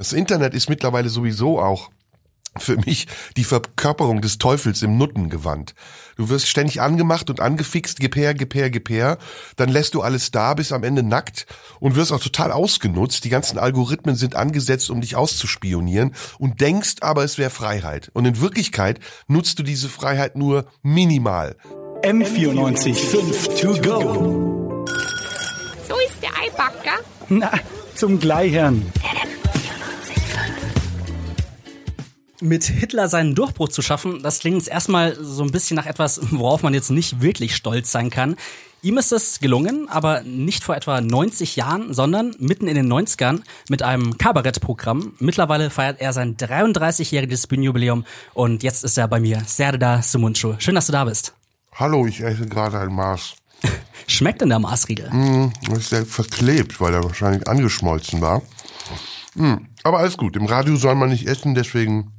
Das Internet ist mittlerweile sowieso auch für mich die Verkörperung des Teufels im Nuttengewand. Du wirst ständig angemacht und angefixt, gib her, gib her, gib her. Dann lässt du alles da, bis am Ende nackt und wirst auch total ausgenutzt. Die ganzen Algorithmen sind angesetzt, um dich auszuspionieren und denkst aber, es wäre Freiheit. Und in Wirklichkeit nutzt du diese Freiheit nur minimal. M94 5 to go. So ist der Eibacker. Na, zum Gleichern. Mit Hitler seinen Durchbruch zu schaffen, das klingt jetzt erstmal so ein bisschen nach etwas, worauf man jetzt nicht wirklich stolz sein kann. Ihm ist es gelungen, aber nicht vor etwa 90 Jahren, sondern mitten in den 90ern mit einem Kabarettprogramm. Mittlerweile feiert er sein 33-jähriges Bühnenjubiläum und jetzt ist er bei mir, Serda Sumunchu. Schön, dass du da bist. Hallo, ich esse gerade ein Maß. Schmeckt denn der Maßriegel? Mm, ist sehr verklebt, weil er wahrscheinlich angeschmolzen war. Mm, aber alles gut, im Radio soll man nicht essen, deswegen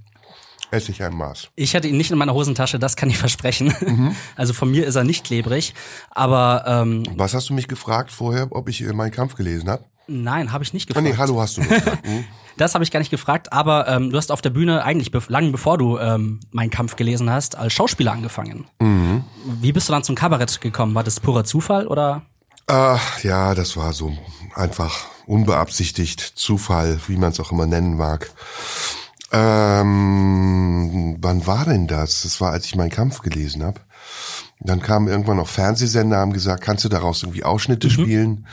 esse ich ein Maß. Ich hatte ihn nicht in meiner Hosentasche, das kann ich versprechen. Mhm. Also von mir ist er nicht klebrig. Aber ähm, was hast du mich gefragt vorher, ob ich äh, meinen Kampf gelesen habe? Nein, habe ich nicht gefragt. Ah, nee, hallo hast du gefragt. Mhm. das habe ich gar nicht gefragt, aber ähm, du hast auf der Bühne eigentlich be lang bevor du ähm, meinen Kampf gelesen hast, als Schauspieler angefangen. Mhm. Wie bist du dann zum Kabarett gekommen? War das purer Zufall oder? Ach, ja, das war so einfach unbeabsichtigt Zufall, wie man es auch immer nennen mag. Ähm, wann war denn das? Das war, als ich meinen Kampf gelesen habe. Dann kamen irgendwann noch Fernsehsender, haben gesagt, kannst du daraus irgendwie Ausschnitte mhm. spielen?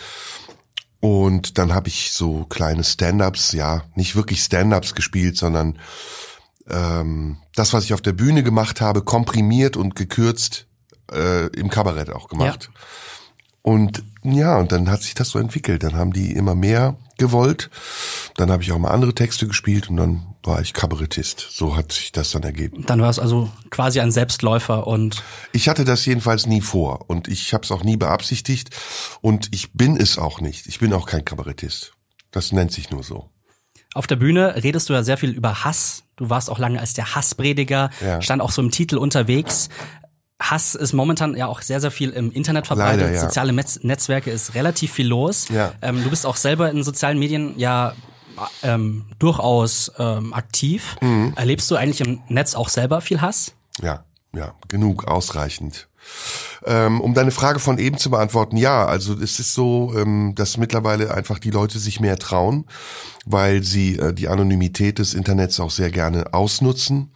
Und dann habe ich so kleine Stand-ups, ja, nicht wirklich Stand-ups gespielt, sondern ähm, das, was ich auf der Bühne gemacht habe, komprimiert und gekürzt äh, im Kabarett auch gemacht. Ja. Und ja, und dann hat sich das so entwickelt. Dann haben die immer mehr gewollt. Dann habe ich auch mal andere Texte gespielt und dann war ich Kabarettist. So hat sich das dann ergeben. Dann war es also quasi ein Selbstläufer und ich hatte das jedenfalls nie vor und ich habe es auch nie beabsichtigt und ich bin es auch nicht. Ich bin auch kein Kabarettist. Das nennt sich nur so. Auf der Bühne redest du ja sehr viel über Hass. Du warst auch lange als der Hassprediger, ja. stand auch so im Titel unterwegs. Hass ist momentan ja auch sehr, sehr viel im Internet verbreitet. Leider, ja. Soziale Netz Netzwerke ist relativ viel los. Ja. Ähm, du bist auch selber in sozialen Medien ja ähm, durchaus ähm, aktiv. Mhm. Erlebst du eigentlich im Netz auch selber viel Hass? Ja, ja, genug, ausreichend. Ähm, um deine Frage von eben zu beantworten, ja, also es ist so, ähm, dass mittlerweile einfach die Leute sich mehr trauen, weil sie äh, die Anonymität des Internets auch sehr gerne ausnutzen.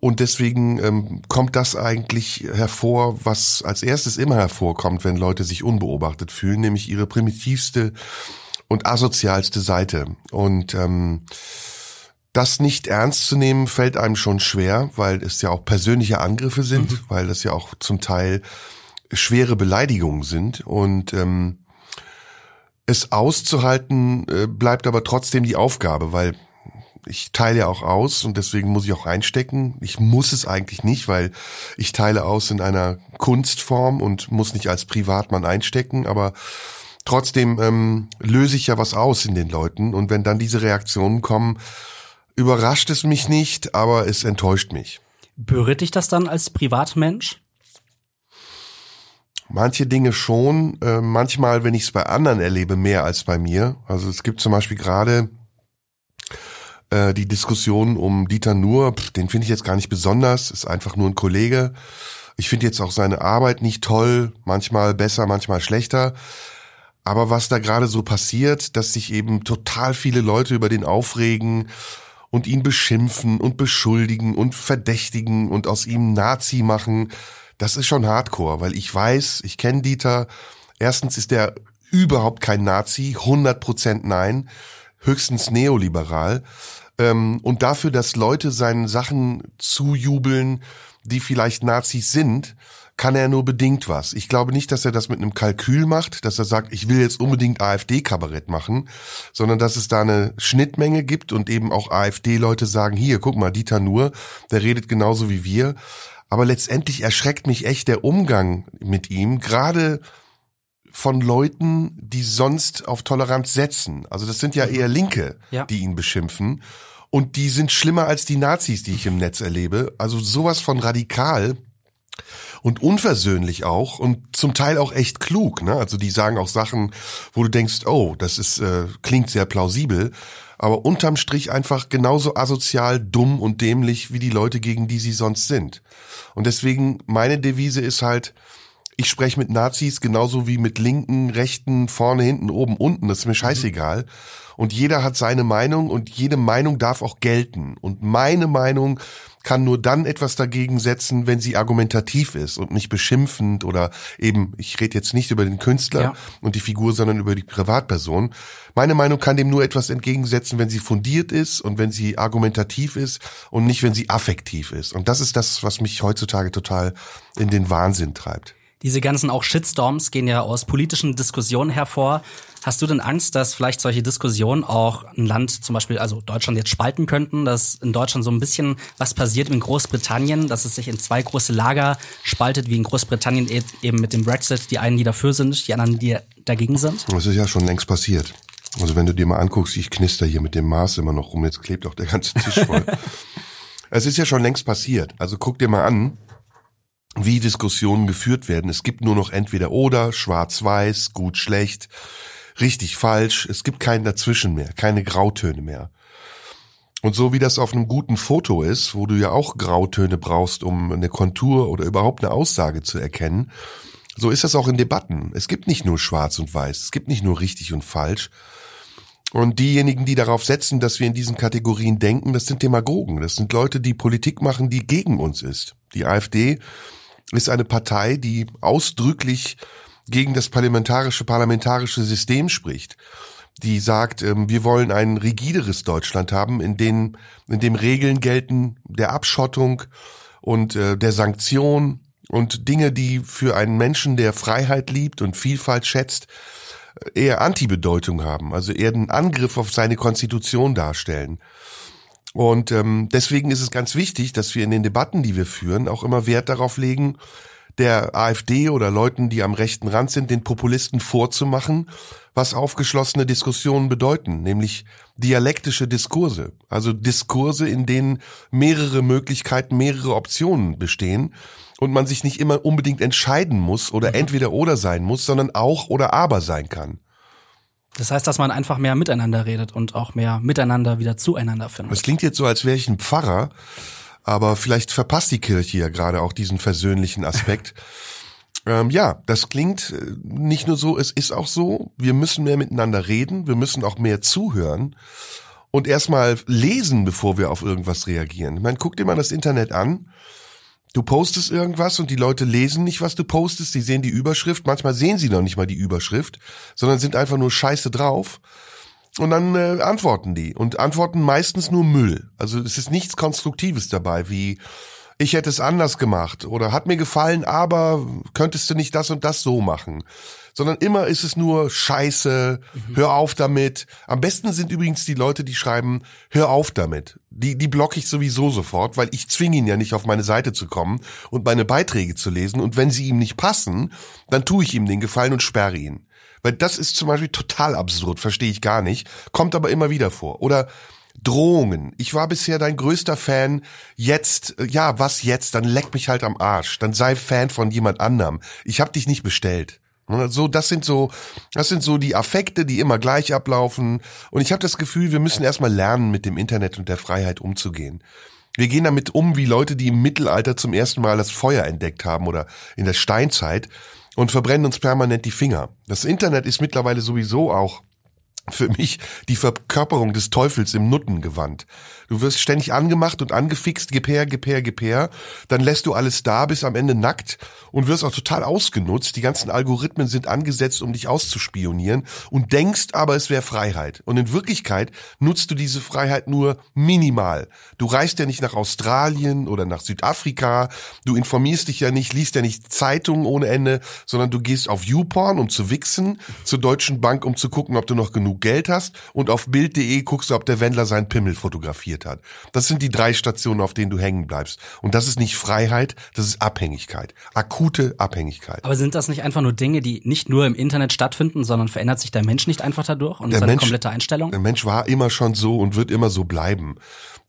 Und deswegen ähm, kommt das eigentlich hervor, was als erstes immer hervorkommt, wenn Leute sich unbeobachtet fühlen, nämlich ihre primitivste und asozialste Seite. Und ähm, das nicht ernst zu nehmen, fällt einem schon schwer, weil es ja auch persönliche Angriffe sind, mhm. weil das ja auch zum Teil schwere Beleidigungen sind. Und ähm, es auszuhalten äh, bleibt aber trotzdem die Aufgabe, weil ich teile ja auch aus und deswegen muss ich auch einstecken. Ich muss es eigentlich nicht, weil ich teile aus in einer Kunstform und muss nicht als Privatmann einstecken, aber trotzdem ähm, löse ich ja was aus in den Leuten und wenn dann diese Reaktionen kommen, überrascht es mich nicht, aber es enttäuscht mich. Berührt dich das dann als Privatmensch? Manche Dinge schon, äh, manchmal, wenn ich es bei anderen erlebe, mehr als bei mir. Also es gibt zum Beispiel gerade äh, die Diskussion um Dieter Nuhr, pff, den finde ich jetzt gar nicht besonders, ist einfach nur ein Kollege. Ich finde jetzt auch seine Arbeit nicht toll, manchmal besser, manchmal schlechter. Aber was da gerade so passiert, dass sich eben total viele Leute über den aufregen und ihn beschimpfen und beschuldigen und verdächtigen und aus ihm Nazi machen, das ist schon Hardcore, weil ich weiß, ich kenne Dieter. Erstens ist er überhaupt kein Nazi, 100% nein, höchstens neoliberal. Ähm, und dafür, dass Leute seinen Sachen zujubeln, die vielleicht Nazis sind, kann er nur bedingt was. Ich glaube nicht, dass er das mit einem Kalkül macht, dass er sagt, ich will jetzt unbedingt AfD-Kabarett machen, sondern dass es da eine Schnittmenge gibt und eben auch AfD-Leute sagen, hier, guck mal, Dieter Nur, der redet genauso wie wir. Aber letztendlich erschreckt mich echt der Umgang mit ihm, gerade von Leuten, die sonst auf Toleranz setzen. Also das sind ja eher Linke, ja. die ihn beschimpfen. Und die sind schlimmer als die Nazis, die ich im Netz erlebe. Also sowas von radikal und unversöhnlich auch und zum Teil auch echt klug. Ne? Also die sagen auch Sachen, wo du denkst, oh, das ist äh, klingt sehr plausibel, aber unterm Strich einfach genauso asozial, dumm und dämlich wie die Leute, gegen die sie sonst sind. Und deswegen meine Devise ist halt, ich spreche mit Nazis genauso wie mit Linken, Rechten, vorne, hinten, oben, unten. Das ist mir scheißegal. Und jeder hat seine Meinung und jede Meinung darf auch gelten. Und meine Meinung kann nur dann etwas dagegen setzen, wenn sie argumentativ ist und nicht beschimpfend oder eben, ich rede jetzt nicht über den Künstler Ja. und die Figur, sondern über die Privatperson. Meine Meinung kann dem nur etwas entgegensetzen, wenn sie fundiert ist und wenn sie argumentativ ist und nicht, wenn sie affektiv ist. Und das ist das, was mich heutzutage total in den Wahnsinn treibt. Diese ganzen auch Shitstorms gehen ja aus politischen Diskussionen hervor. Hast du denn Angst, dass vielleicht solche Diskussionen auch ein Land, zum Beispiel also Deutschland jetzt spalten könnten, dass in Deutschland so ein bisschen was passiert in Großbritannien, dass es sich in zwei große Lager spaltet, wie in Großbritannien e- eben mit dem Brexit, die einen, die dafür sind, die anderen, die dagegen sind? Das ist ja schon längst passiert. Also wenn du dir mal anguckst, ich knister hier mit dem Maß immer noch rum, jetzt klebt auch der ganze Tisch voll. es ist ja schon längst passiert. Also guck dir mal an, wie Diskussionen geführt werden. Es gibt nur noch entweder oder, schwarz-weiß, gut, schlecht, richtig, falsch. Es gibt kein Dazwischen mehr, keine Grautöne mehr. Und so wie das auf einem guten Foto ist, wo du ja auch Grautöne brauchst, um eine Kontur oder überhaupt eine Aussage zu erkennen, so ist das auch in Debatten. Es gibt nicht nur schwarz und weiß, es gibt nicht nur richtig und falsch. Und diejenigen, die darauf setzen, dass wir in diesen Kategorien denken, das sind Demagogen. Das sind Leute, die Politik machen, die gegen uns ist. Die AfD ist eine Partei, die ausdrücklich gegen das parlamentarische parlamentarische System spricht. Die sagt, ähm, wir wollen ein rigideres Deutschland haben, in dem, in dem Regeln gelten der Abschottung und äh, der Sanktion und Dinge, die für einen Menschen, der Freiheit liebt und Vielfalt schätzt, eher Antibedeutung haben, also eher einen Angriff auf seine Konstitution darstellen. Und ähm, deswegen ist es ganz wichtig, dass wir in den Debatten, die wir führen, auch immer Wert darauf legen, der AfD oder Leuten, die am rechten Rand sind, den Populisten vorzumachen, was aufgeschlossene Diskussionen bedeuten, nämlich dialektische Diskurse, also Diskurse, in denen mehrere Möglichkeiten, mehrere Optionen bestehen und man sich nicht immer unbedingt entscheiden muss oder entweder oder sein muss, sondern auch oder aber sein kann. Das heißt, dass man einfach mehr miteinander redet und auch mehr miteinander wieder zueinander findet. Es klingt jetzt so, als wäre ich ein Pfarrer, aber vielleicht verpasst die Kirche ja gerade auch diesen versöhnlichen Aspekt. ähm, ja, das klingt äh, nicht nur so, es ist auch so, wir müssen mehr miteinander reden, wir müssen auch mehr zuhören und erstmal lesen, bevor wir auf irgendwas reagieren. Ich meine, guck dir mal das Internet an. Du postest irgendwas und die Leute lesen nicht, was du postest. Sie sehen die Überschrift. Manchmal sehen sie noch nicht mal die Überschrift, sondern sind einfach nur scheiße drauf. Und dann äh, antworten die und antworten meistens nur Müll. Also es ist nichts Konstruktives dabei, wie ich hätte es anders gemacht oder hat mir gefallen, aber könntest du nicht das und das so machen. Sondern immer ist es nur Scheiße, hör auf damit. Am besten sind übrigens die Leute, die schreiben, hör auf damit. Die, die blocke ich sowieso sofort, weil ich zwinge ihn ja nicht auf meine Seite zu kommen und meine Beiträge zu lesen. Und wenn sie ihm nicht passen, dann tue ich ihm den Gefallen und sperre ihn. Weil das ist zum Beispiel total absurd, verstehe ich gar nicht, kommt aber immer wieder vor. Oder Drohungen. Ich war bisher dein größter Fan. Jetzt, äh, ja, was jetzt? Dann leck mich halt am Arsch. Dann sei Fan von jemand anderem. Ich hab dich nicht bestellt. So, das sind so, das sind so die Affekte, die immer gleich ablaufen. Und ich habe das Gefühl, wir müssen erstmal lernen, mit dem Internet und der Freiheit umzugehen. Wir gehen damit um wie Leute, die im Mittelalter zum ersten Mal das Feuer entdeckt haben oder in der Steinzeit und verbrennen uns permanent die Finger. Das Internet ist mittlerweile sowieso auch für mich die Verkörperung des Teufels im Nuttengewand. Du wirst ständig angemacht und angefixt, gib her, gib her, gib her. Dann lässt du alles da, bist am Ende nackt und wirst auch total ausgenutzt. Die ganzen Algorithmen sind angesetzt, um dich auszuspionieren und denkst aber, es wäre Freiheit. Und in Wirklichkeit nutzt du diese Freiheit nur minimal. Du reist ja nicht nach Australien oder nach Südafrika. Du informierst dich ja nicht, liest ja nicht Zeitungen ohne Ende, sondern du gehst auf YouPorn, um zu wichsen, zur Deutschen Bank, um zu gucken, ob du noch genug Geld hast und auf Bild.de guckst du, ob der Wendler seinen Pimmel fotografiert hat. Das sind die drei Stationen, auf denen du hängen bleibst. Und das ist nicht Freiheit, das ist Abhängigkeit. Akute Abhängigkeit. Aber sind das nicht einfach nur Dinge, die nicht nur im Internet stattfinden, sondern verändert sich der Mensch nicht einfach dadurch und Der seine Mensch- komplette Einstellung? Der Mensch war immer schon so und wird immer so bleiben.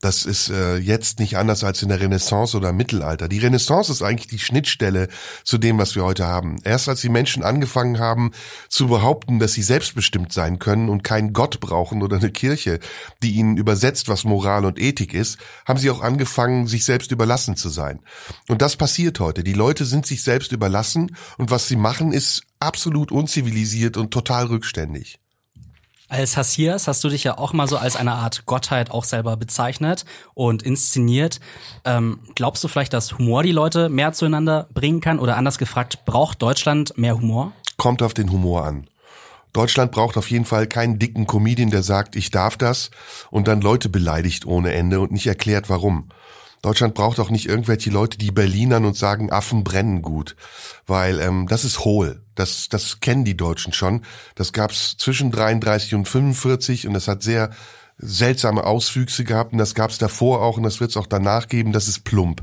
Das ist äh, jetzt nicht anders als in der Renaissance oder Mittelalter. Die Renaissance ist eigentlich die Schnittstelle zu dem, was wir heute haben. Erst als die Menschen angefangen haben zu behaupten, dass sie selbstbestimmt sein können und keinen Gott brauchen oder eine Kirche, die ihnen übersetzt, was Moral und Ethik ist, haben sie auch angefangen, sich selbst überlassen zu sein. Und das passiert heute. Die Leute sind sich selbst überlassen und was sie machen, ist absolut unzivilisiert und total rückständig. Als Hassias hast du dich ja auch mal so als eine Art Gottheit auch selber bezeichnet und inszeniert. Ähm, glaubst du vielleicht, dass Humor die Leute mehr zueinander bringen kann? Oder anders gefragt, braucht Deutschland mehr Humor? kommt auf den Humor an. Deutschland braucht auf jeden Fall keinen dicken Comedian, der sagt, ich darf das und dann Leute beleidigt ohne Ende und nicht erklärt, warum. Deutschland braucht auch nicht irgendwelche Leute, die Berlinern und sagen, Affen brennen gut, weil ähm, das ist hohl. Das, das kennen die Deutschen schon. Das gab's zwischen 33 und 45 und das hat sehr seltsame Auswüchse gehabt und das gab's davor auch und das wird's auch danach geben. Das ist plump.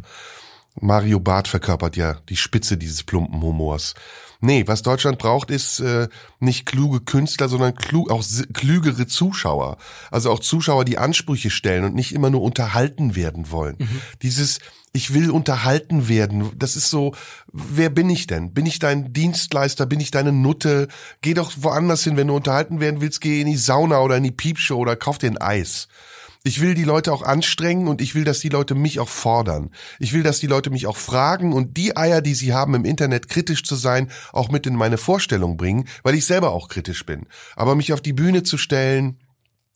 Mario Barth verkörpert ja die Spitze dieses plumpen Humors. Nee, was Deutschland braucht, ist äh, nicht kluge Künstler, sondern klug, auch klügere Zuschauer. Also auch Zuschauer, die Ansprüche stellen und nicht immer nur unterhalten werden wollen. Dieses ich will unterhalten werden. Das ist so, wer bin ich denn? Bin ich dein Dienstleister? Bin ich deine Nutte? Geh doch woanders hin, wenn du unterhalten werden willst, geh in die Sauna oder in die Piepshow oder kauf dir ein Eis. Ich will die Leute auch anstrengen und ich will, dass die Leute mich auch fordern. Ich will, dass die Leute mich auch fragen und die Eier, die sie haben, im Internet kritisch zu sein, auch mit in meine Vorstellung bringen, weil ich selber auch kritisch bin. Aber mich auf die Bühne zu stellen,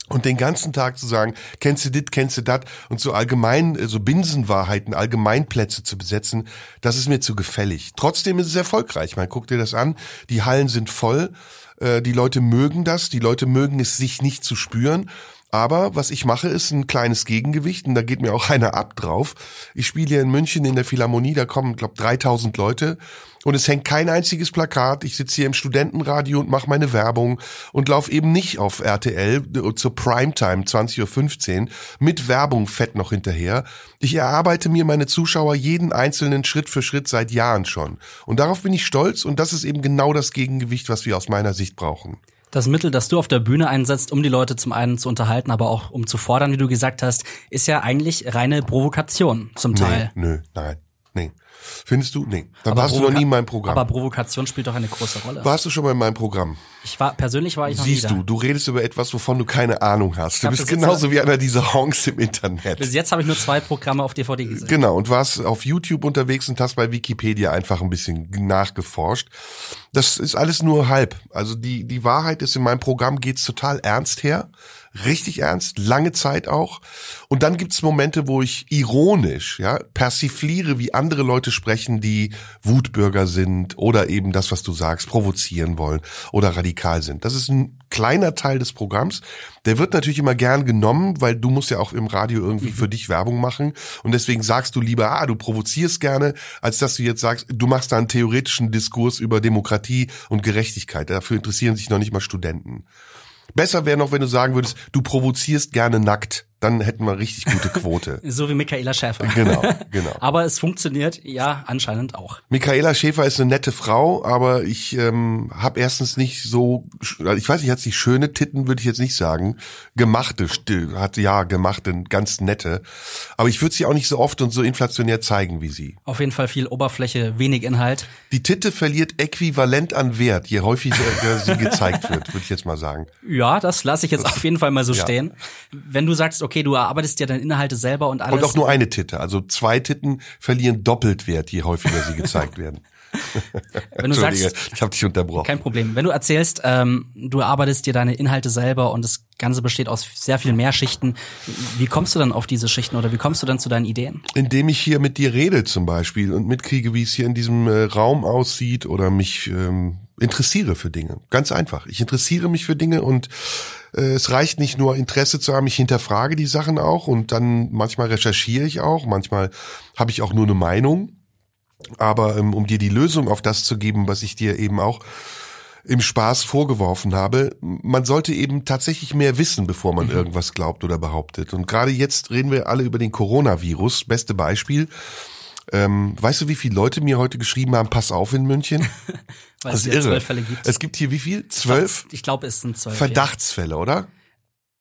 und den ganzen Tag zu sagen, kennst du dit, kennst du dat und so allgemein, äh, so Binsenwahrheiten, Allgemeinplätze zu besetzen, das ist mir zu gefällig. Trotzdem ist es erfolgreich. Man guckt dir das an, die Hallen sind voll, äh, die Leute mögen das, die Leute mögen es sich nicht zu spüren. Aber was ich mache, ist ein kleines Gegengewicht und da geht mir auch einer ab drauf. Ich spiele hier in München in der Philharmonie, da kommen, glaube 3000 Leute und es hängt kein einziges Plakat. Ich sitze hier im Studentenradio und mache meine Werbung und laufe eben nicht auf RTL zur Primetime 20.15 Uhr mit Werbung fett noch hinterher. Ich erarbeite mir meine Zuschauer jeden einzelnen Schritt für Schritt seit Jahren schon. Und darauf bin ich stolz und das ist eben genau das Gegengewicht, was wir aus meiner Sicht brauchen. Das Mittel, das du auf der Bühne einsetzt, um die Leute zum einen zu unterhalten, aber auch um zu fordern, wie du gesagt hast, ist ja eigentlich reine Provokation zum Teil. Nee, nö, nein, nee. Findest du? Nee. Dann Aber warst du noch nie in meinem Programm. Aber Provokation spielt doch eine große Rolle. warst du schon mal in meinem Programm? Ich war persönlich war ich noch Siehst nie du, du redest über etwas, wovon du keine Ahnung hast. Du hab bist genauso wie einer dieser Honks im Internet. Bis jetzt habe ich nur zwei Programme auf DVD gesehen. Genau, und warst auf YouTube unterwegs und hast bei Wikipedia einfach ein bisschen nachgeforscht. Das ist alles nur halb. Also die, die Wahrheit ist, in meinem Programm geht's total ernst her. Richtig ernst, lange Zeit auch. Und dann gibt's Momente, wo ich ironisch, ja, persifliere, wie andere Leute sprechen, die Wutbürger sind oder eben das, was du sagst, provozieren wollen oder radikal sind. Das ist ein kleiner Teil des Programms. Der wird natürlich immer gern genommen, weil du musst ja auch im Radio irgendwie für dich Werbung machen. Und deswegen sagst du lieber, ah, du provozierst gerne, als dass du jetzt sagst, du machst da einen theoretischen Diskurs über Demokratie und Gerechtigkeit. Dafür interessieren sich noch nicht mal Studenten. Besser wäre noch, wenn du sagen würdest, du provozierst gerne nackt. Dann hätten wir richtig gute Quote. So wie Michaela Schäfer. Genau, genau. Aber es funktioniert ja anscheinend auch. Michaela Schäfer ist eine nette Frau, aber ich ähm, habe erstens nicht so, ich weiß nicht, hat sie schöne Titten, würde ich jetzt nicht sagen. Gemachte, hat ja gemachte, ganz nette. Aber ich würde sie auch nicht so oft und so inflationär zeigen wie sie. Auf jeden Fall viel Oberfläche, wenig Inhalt. Die Titte verliert äquivalent an Wert, je häufiger sie gezeigt wird, würde ich jetzt mal sagen. Ja, das lasse ich jetzt auf jeden Fall mal so Ja. stehen. Wenn du sagst, okay, du erarbeitest dir deine Inhalte selber und alles. Und auch nur eine Titte. Also zwei Titten verlieren doppelt Wert, je häufiger sie gezeigt werden. wenn du sagst, ich habe dich unterbrochen. kein Problem. Wenn du erzählst, ähm, du erarbeitest dir deine Inhalte selber und das Ganze besteht aus sehr viel mehr Schichten, wie kommst du dann auf diese Schichten oder wie kommst du dann zu deinen Ideen? indem ich hier mit dir rede zum Beispiel und mitkriege, wie es hier in diesem äh, Raum aussieht oder mich ähm, interessiere für Dinge. Ganz einfach. Ich interessiere mich für Dinge und äh, es reicht nicht nur Interesse zu haben, ich hinterfrage die Sachen auch und dann manchmal recherchiere ich auch, manchmal habe ich auch nur eine Meinung. Aber ähm, um dir die Lösung auf das zu geben, was ich dir eben auch im Spaß vorgeworfen habe, man sollte eben tatsächlich mehr wissen, bevor man irgendwas glaubt oder behauptet. Und gerade jetzt reden wir alle über den Coronavirus. Beste Beispiel. Ähm, weißt du, wie viele Leute mir heute geschrieben haben, pass auf in München? Weil Das es ist ja irre. Fälle gibt. Es gibt hier wie viel? Zwölf Ich glaube, es sind zwölf. Ja. Verdachtsfälle, oder?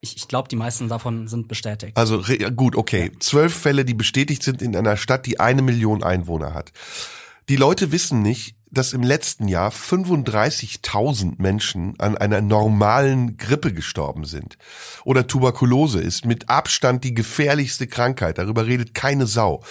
Ich, ich glaube, die meisten davon sind bestätigt. Also ja, gut, okay. Zwölf Fälle, die bestätigt sind in einer Stadt, die eine Million Einwohner hat. Die Leute wissen nicht, dass im letzten Jahr 35.000 Menschen an einer normalen Grippe gestorben sind. Oder Tuberkulose ist mit Abstand die gefährlichste Krankheit. Darüber redet keine Sau.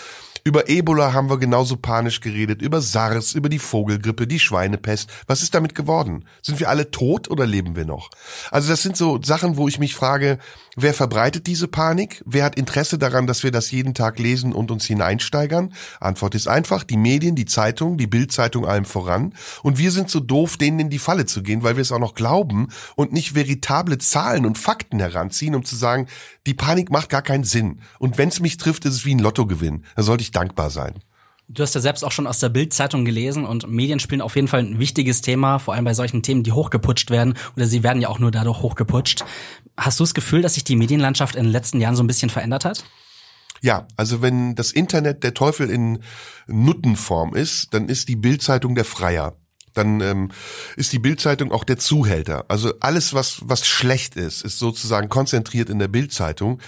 Über Ebola haben wir genauso panisch geredet, über SARS, über die Vogelgrippe, die Schweinepest. Was ist damit geworden? Sind wir alle tot oder leben wir noch? Also das sind so Sachen, wo ich mich frage, wer verbreitet diese Panik? Wer hat Interesse daran, dass wir das jeden Tag lesen und uns hineinsteigern? Antwort ist einfach, die Medien, die Zeitung, die Bildzeitung allem voran. Und wir sind so doof, denen in die Falle zu gehen, weil wir es auch noch glauben und nicht veritable Zahlen und Fakten heranziehen, um zu sagen, die Panik macht gar keinen Sinn. Und wenn es mich trifft, ist es wie ein Lottogewinn. Da sollte ich dankbar sein. Du hast ja selbst auch schon aus der Bild-Zeitung gelesen und Medien spielen auf jeden Fall ein wichtiges Thema, vor allem bei solchen Themen, die hochgeputscht werden oder sie werden ja auch nur dadurch hochgeputscht. Hast du das Gefühl, dass sich die Medienlandschaft in den letzten Jahren so ein bisschen verändert hat? Ja, also wenn das Internet der Teufel in Nuttenform ist, dann ist die Bildzeitung der Freier. Dann ähm, ist die Bildzeitung auch der Zuhälter. Also alles, was was schlecht ist, ist sozusagen konzentriert in der Bildzeitung.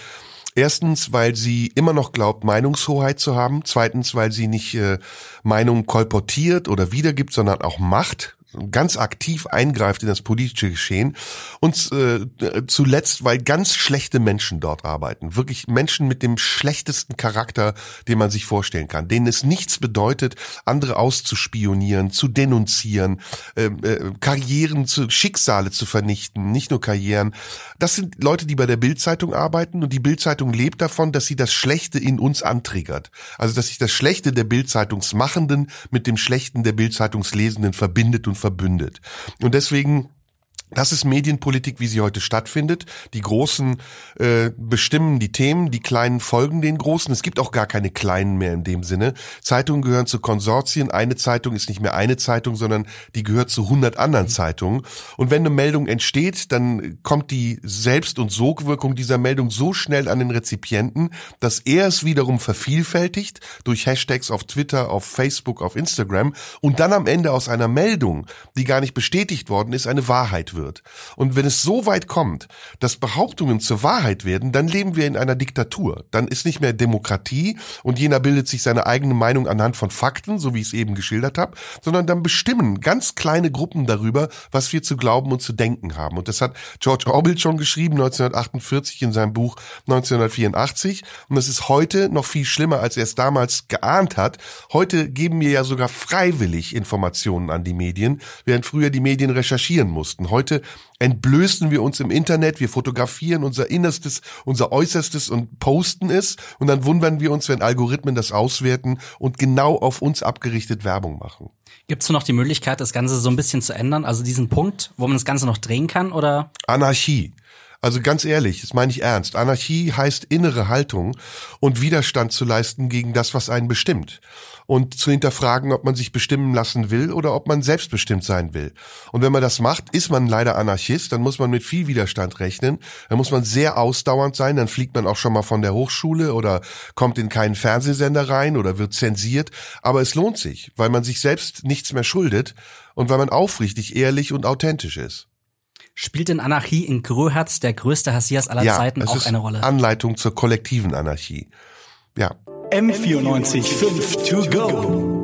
Erstens, weil sie immer noch glaubt, Meinungshoheit zu haben. Zweitens, weil sie nicht äh, Meinung kolportiert oder wiedergibt, sondern auch macht ganz aktiv eingreift in das politische Geschehen und äh, zuletzt, weil ganz schlechte Menschen dort arbeiten, wirklich Menschen mit dem schlechtesten Charakter, den man sich vorstellen kann, denen es nichts bedeutet, andere auszuspionieren, zu denunzieren, äh, äh, Karrieren, zu, Schicksale zu vernichten, nicht nur Karrieren. Das sind Leute, die bei der Bildzeitung arbeiten und die Bildzeitung lebt davon, dass sie das Schlechte in uns antriggert. Also dass sich das Schlechte der Bildzeitungsmachenden mit dem Schlechten der Bildzeitungslesenden verbindet und verbündet. Und deswegen das ist Medienpolitik, wie sie heute stattfindet. Die Großen äh, bestimmen die Themen, die Kleinen folgen den Großen. Es gibt auch gar keine Kleinen mehr in dem Sinne. Zeitungen gehören zu Konsortien. Eine Zeitung ist nicht mehr eine Zeitung, sondern die gehört zu 100 anderen Zeitungen. Und wenn eine Meldung entsteht, dann kommt die Selbst- und Sogwirkung dieser Meldung so schnell an den Rezipienten, dass er es wiederum vervielfältigt durch Hashtags auf Twitter, auf Facebook, auf Instagram und dann am Ende aus einer Meldung, die gar nicht bestätigt worden ist, eine Wahrheit wird wird. Und wenn es so weit kommt, dass Behauptungen zur Wahrheit werden, dann leben wir in einer Diktatur. Dann ist nicht mehr Demokratie und jener bildet sich seine eigene Meinung anhand von Fakten, so wie ich es eben geschildert habe, sondern dann bestimmen ganz kleine Gruppen darüber, was wir zu glauben und zu denken haben. Und das hat George Orwell schon geschrieben, 1948 in seinem Buch 1984. Und das ist heute noch viel schlimmer, als er es damals geahnt hat. Heute geben wir ja sogar freiwillig Informationen an die Medien, während früher die Medien recherchieren mussten. Heute entblößen wir uns im Internet, wir fotografieren unser Innerstes, unser Äußerstes und posten es und dann wundern wir uns, wenn Algorithmen das auswerten und genau auf uns abgerichtet Werbung machen. Gibt es noch die Möglichkeit, das Ganze so ein bisschen zu ändern? Also diesen Punkt, wo man das Ganze noch drehen kann oder? Anarchie. Also ganz ehrlich, das meine ich ernst. Anarchie heißt innere Haltung und Widerstand zu leisten gegen das, was einen bestimmt. Und zu hinterfragen, ob man sich bestimmen lassen will oder ob man selbstbestimmt sein will. Und wenn man das macht, ist man leider Anarchist, dann muss man mit viel Widerstand rechnen. Dann muss man sehr ausdauernd sein, dann fliegt man auch schon mal von der Hochschule oder kommt in keinen Fernsehsender rein oder wird zensiert. Aber es lohnt sich, weil man sich selbst nichts mehr schuldet und weil man aufrichtig, ehrlich und authentisch ist. Spielt in Anarchie in Gröherz, der größte Hassias aller ja, Zeiten, es auch ist eine Rolle? Anleitung zur kollektiven Anarchie. Ja. M94 5 to go.